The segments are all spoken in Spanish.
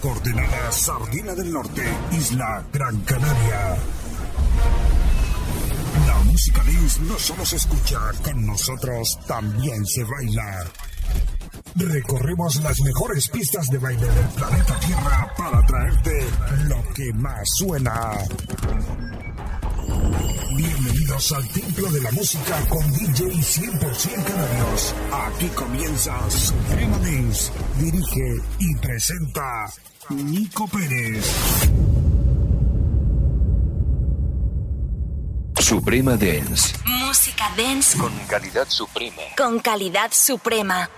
Coordenada Sardina del Norte, Isla Gran Canaria. La música dance no solo se escucha, con nosotros también se baila. Recorremos las mejores pistas de baile del planeta Tierra para traerte lo que más suena. Bienvenidos al Templo de la Música con DJ 100% Canarios. Aquí comienza Suprema Dance. Dirige y presenta Nico Pérez. Suprema Dance. Música dance Con calidad suprema. con calidad suprema.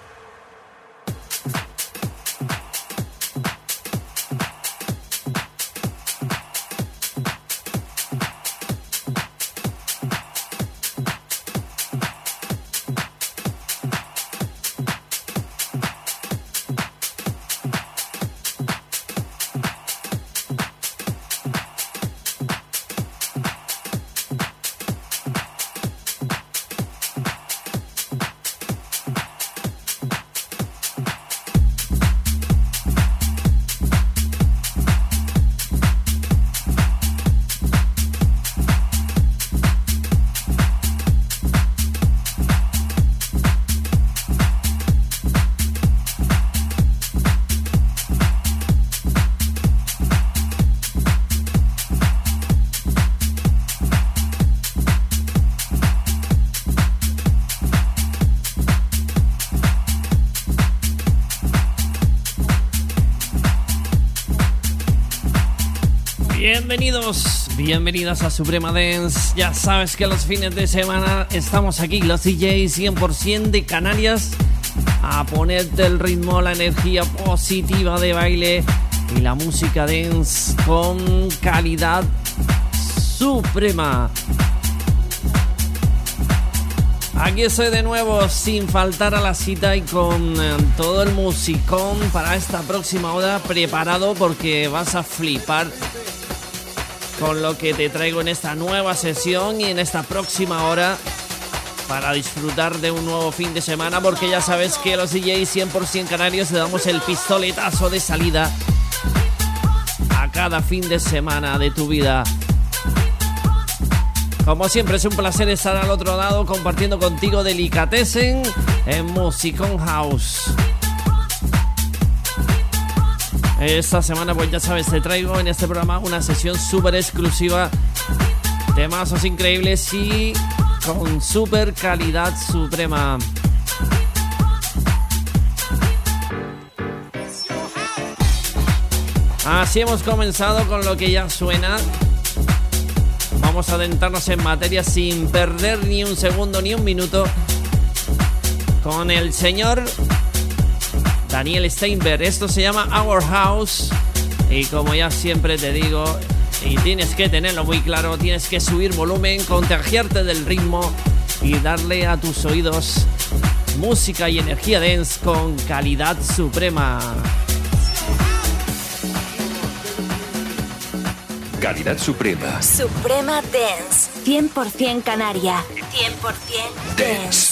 Bienvenidos, bienvenidas a Suprema Dance. Ya sabes que los fines de semana estamos aquí, los DJs 100% de Canarias, a ponerte el ritmo, la energía positiva de baile y la música dance con calidad suprema. Aquí estoy de nuevo sin faltar a la cita y con eh, todo el musicón para esta próxima hora preparado porque vas a flipar con lo que te traigo en esta nueva sesión y en esta próxima hora para disfrutar de un nuevo fin de semana porque ya sabes que los DJs 100% canarios le damos el pistoletazo de salida a cada fin de semana de tu vida. Como siempre es un placer estar al otro lado compartiendo contigo Delicatessen en Musicon House. Esta semana, pues ya sabes, te traigo en este programa una sesión súper exclusiva. Temazos increíbles y con súper calidad suprema. Así hemos comenzado con lo que ya suena. Vamos a adentrarnos en materia sin perder ni un segundo ni un minuto con el señor Daniel Steinberg. Esto se llama Our House. Y como ya siempre te digo, y tienes que tenerlo muy claro, tienes que subir volumen, contagiarte del ritmo y darle a tus oídos música y energía dance con calidad suprema. Calidad suprema. Suprema Dance. 100% Canaria. 100% Dance.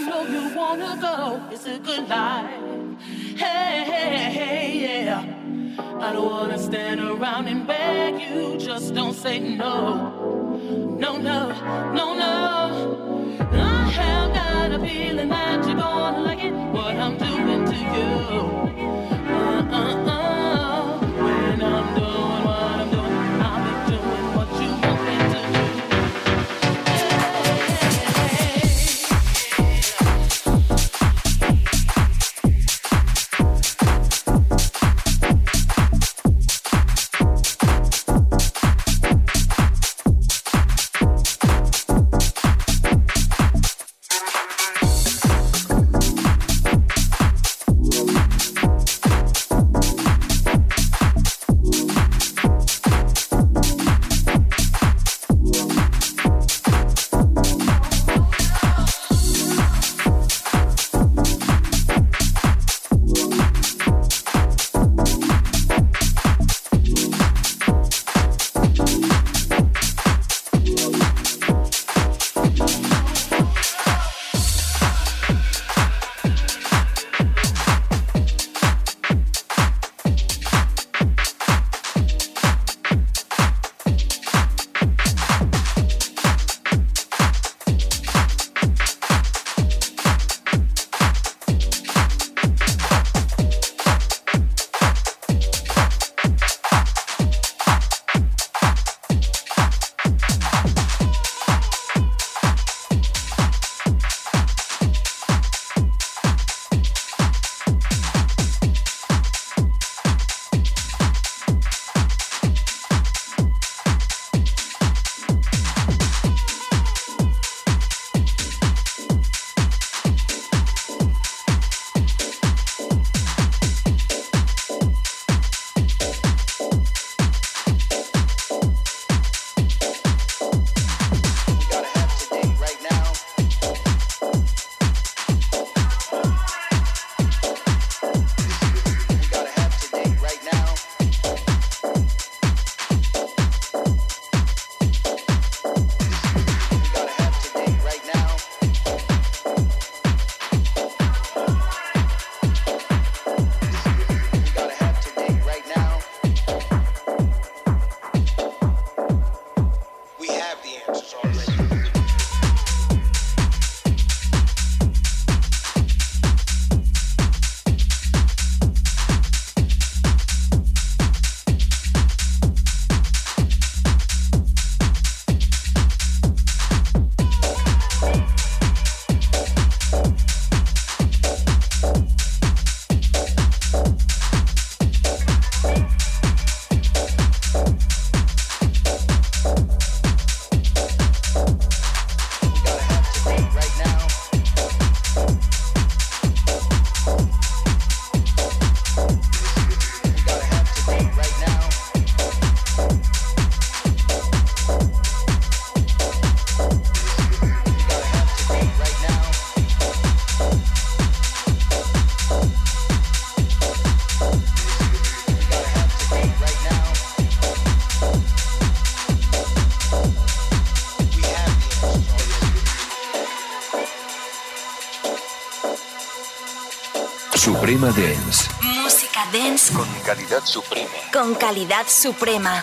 you know you wanna go. It's a good life. Hey, hey, hey, yeah. I don't wanna stand around and beg you. Just don't say no. No, no, no, no. I have got a feeling that you're gonna like it. What I'm doing to you. Uh, uh, uh. Suprema Dance. Música dance Con calidad suprema. con calidad suprema.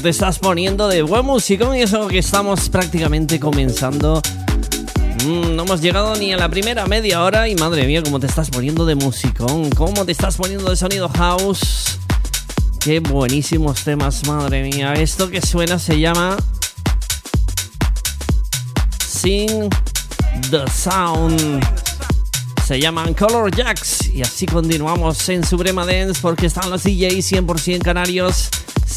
Te estás poniendo de buen músico y eso que estamos prácticamente comenzando. Mm, no hemos llegado ni a la primera media hora y madre mía, cómo te estás poniendo de musicón, cómo te estás poniendo de sonido house. Qué buenísimos temas, madre mía. Esto que suena se llama Sing the Sound. Se llaman Color Jacks y así continuamos en Suprema Dance porque están los DJs 100% canarios,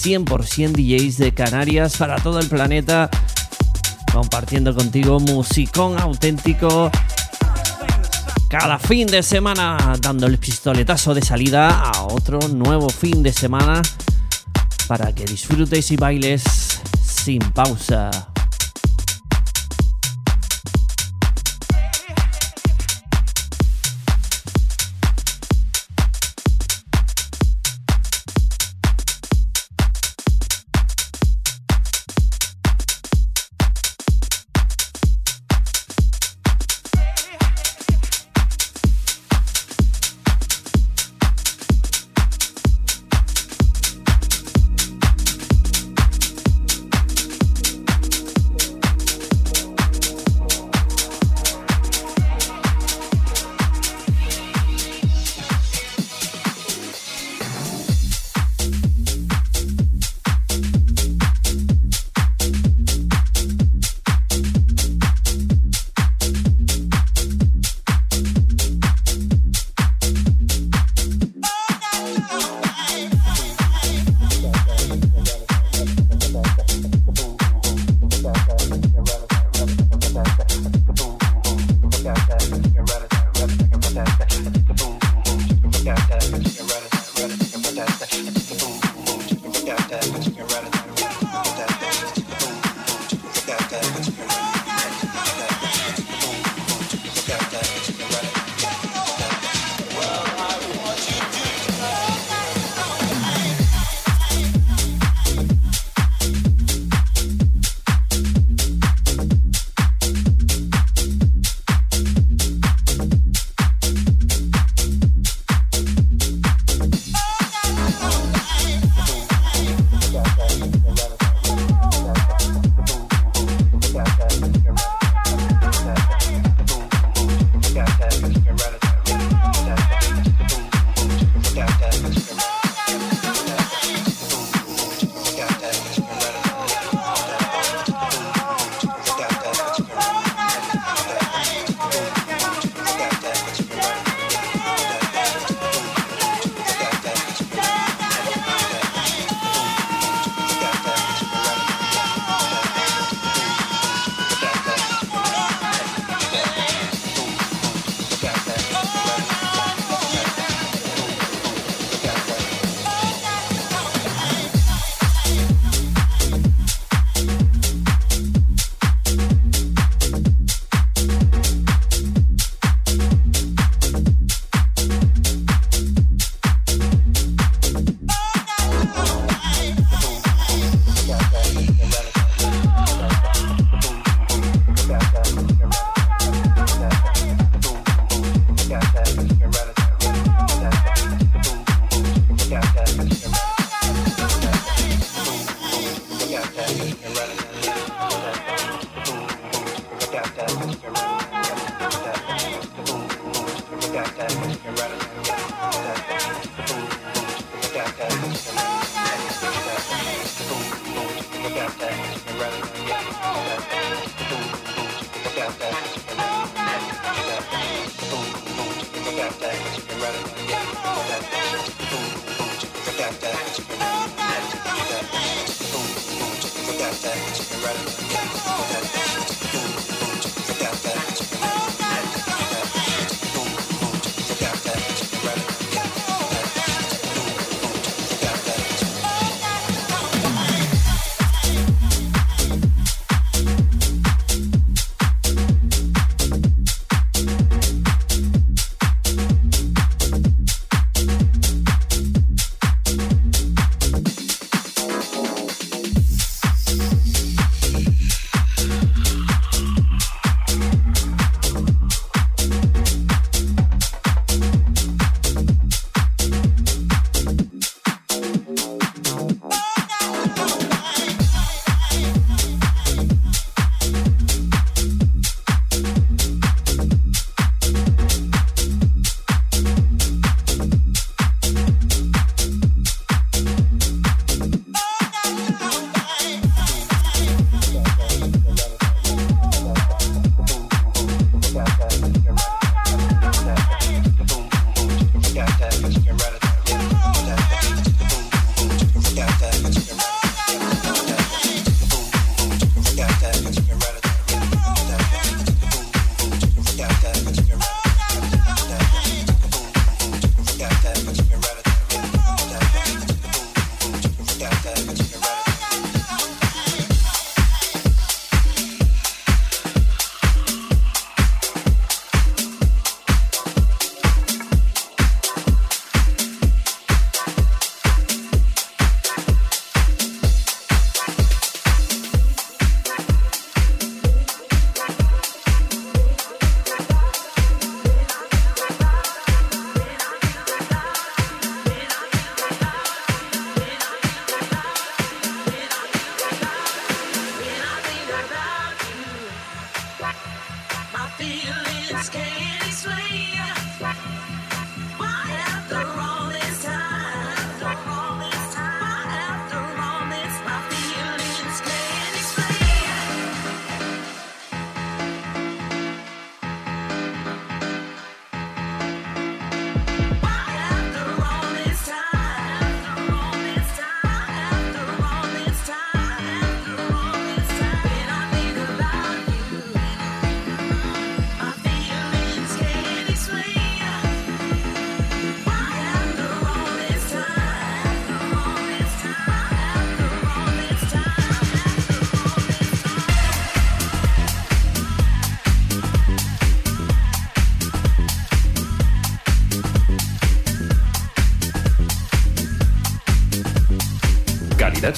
100% DJs de Canarias para todo el planeta, compartiendo contigo musicón auténtico. Cada fin de semana dando el pistoletazo de salida a otro nuevo fin de semana para que disfrutes y bailes sin pausa.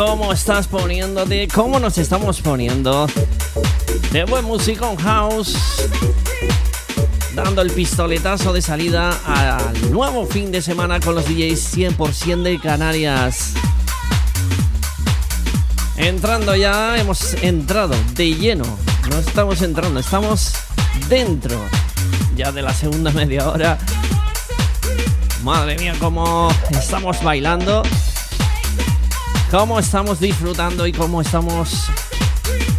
Cómo estás poniéndote, cómo nos estamos poniendo de buen musicón house, dando el pistoletazo de salida al nuevo fin de semana con los DJs 100% de Canarias. Entrando ya, hemos entrado de lleno, no estamos entrando, estamos dentro ya de la segunda media hora. Madre mía, cómo estamos bailando cómo estamos disfrutando y cómo estamos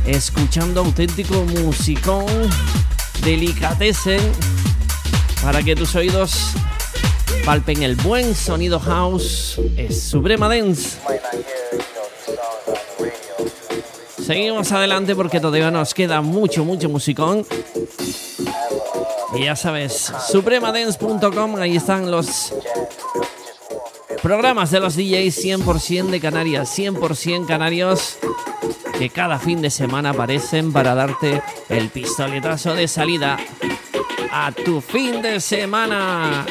escuchando auténtico musicón delicatessen para que tus oídos palpen el buen sonido house. Es Suprema Dance. Seguimos adelante porque todavía nos queda mucho, mucho musicón. Y ya sabes, supremadance.com, ahí están los programas de los DJs 100% de Canarias, 100% canarios, que cada fin de semana aparecen para darte el pistoletazo de salida a tu fin de semana.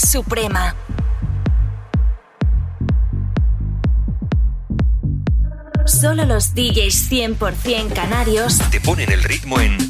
Suprema. Solo los DJs 100% canarios. Te ponen el ritmo en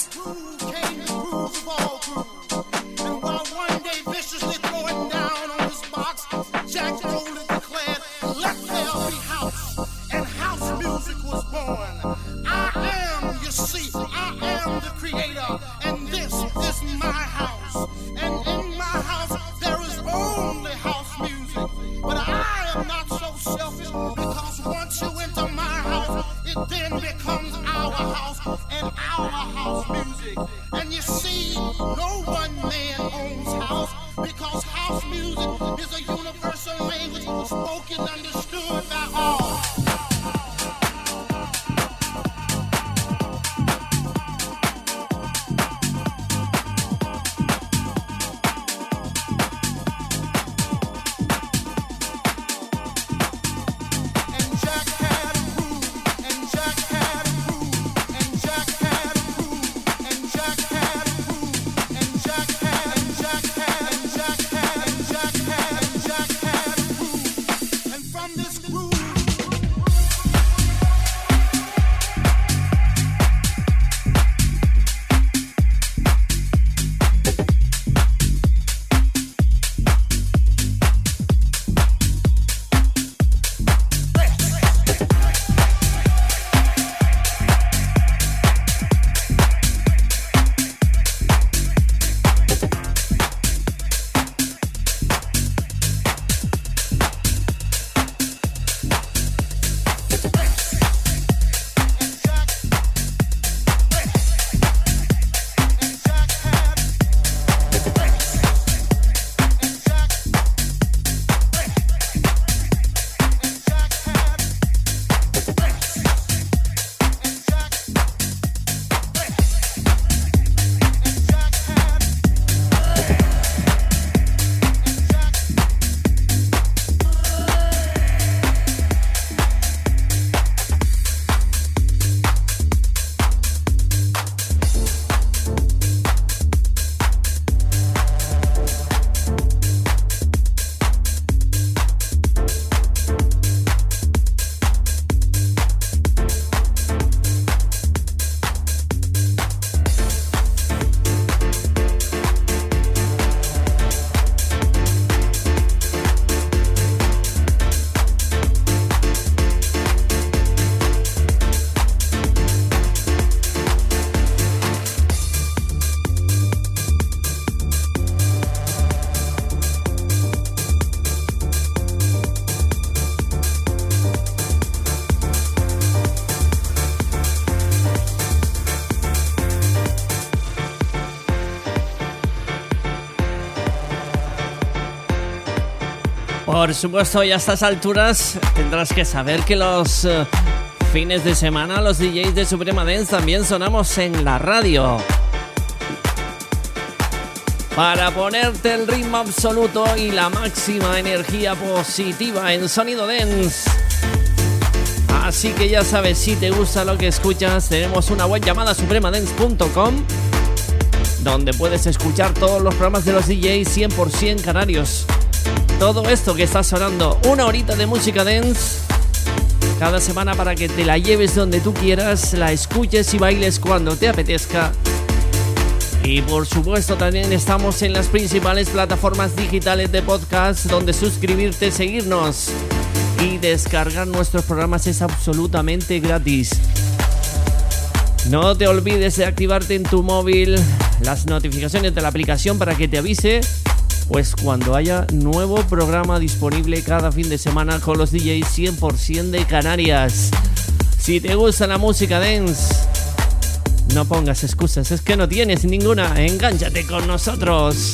Por supuesto, y a estas alturas tendrás que saber que los eh, fines de semana los DJs de Suprema Dance también sonamos en la radio. Para ponerte el ritmo absoluto y la máxima energía positiva en sonido dance. Así que ya sabes, si te gusta lo que escuchas, tenemos una web llamada supremadance.com donde puedes escuchar todos los programas de los DJs 100% canarios. Todo esto que está sonando, una horita de música dance cada semana para que te la lleves donde tú quieras, la escuches y bailes cuando te apetezca. Y por supuesto también estamos en las principales plataformas digitales de podcast donde suscribirte, seguirnos y descargar nuestros programas es absolutamente gratis. No te olvides de activarte en tu móvil las notificaciones de la aplicación para que te avise pues cuando haya nuevo programa disponible cada fin de semana con los DJs 100% de Canarias. Si te gusta la música dance, no pongas excusas, es que no tienes ninguna. Engánchate con nosotros.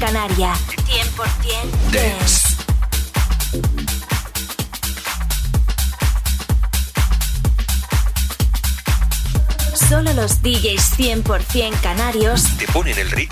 Canaria. 100% Dance. Solo los DJs 100% canarios. Te ponen el ritmo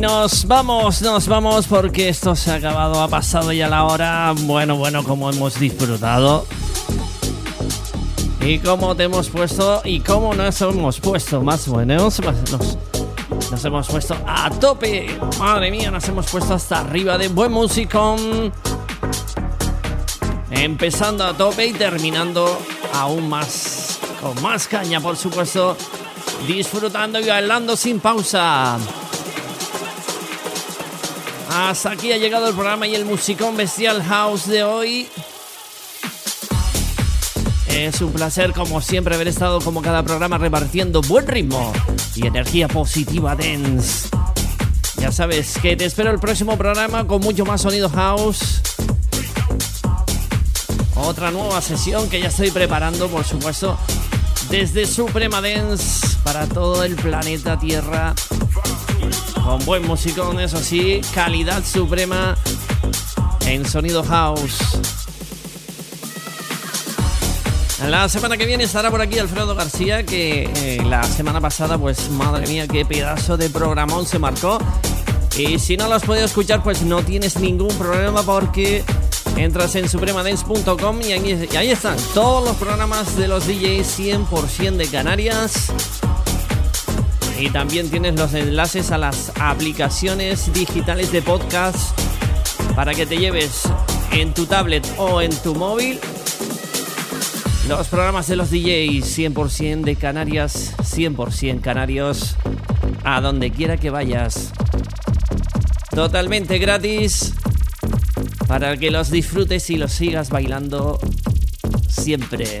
nos vamos, nos vamos porque esto se ha acabado, ha pasado ya la hora. Bueno, bueno, como hemos disfrutado. Y cómo te hemos puesto y cómo nos hemos puesto más buenos. Nos, nos hemos puesto a tope. Madre mía, nos hemos puesto hasta arriba de buen musicón. Empezando a tope y terminando aún más. Con más caña, por supuesto. Disfrutando y bailando sin pausa. Hasta aquí ha llegado el programa y el musicón Bestial House de hoy. Es un placer, como siempre, haber estado como cada programa repartiendo buen ritmo y energía positiva dance. Ya sabes que te espero el próximo programa con mucho más sonido house. Otra nueva sesión que ya estoy preparando, por supuesto, desde Suprema Dance para todo el planeta Tierra. Con buen musicón, eso sí, calidad suprema en sonido house. La semana que viene estará por aquí Alfredo García, que eh, la semana pasada, pues madre mía, qué pedazo de programón se marcó. Y si no lo has podido escuchar, pues no tienes ningún problema porque entras en supremadance.com y y ahí están todos los programas de los DJs 100% de Canarias. Y también tienes los enlaces a las aplicaciones digitales de podcast para que te lleves en tu tablet o en tu móvil los programas de los DJs 100% de Canarias, 100% canarios, a donde quiera que vayas. Totalmente gratis para que los disfrutes y los sigas bailando siempre.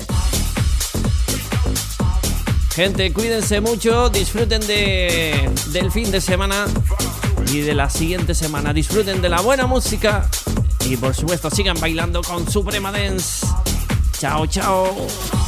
Gente, cuídense mucho, disfruten de, del fin de semana y de la siguiente semana. Disfruten de la buena música y por supuesto sigan bailando con Suprema Dance. Chao, chao.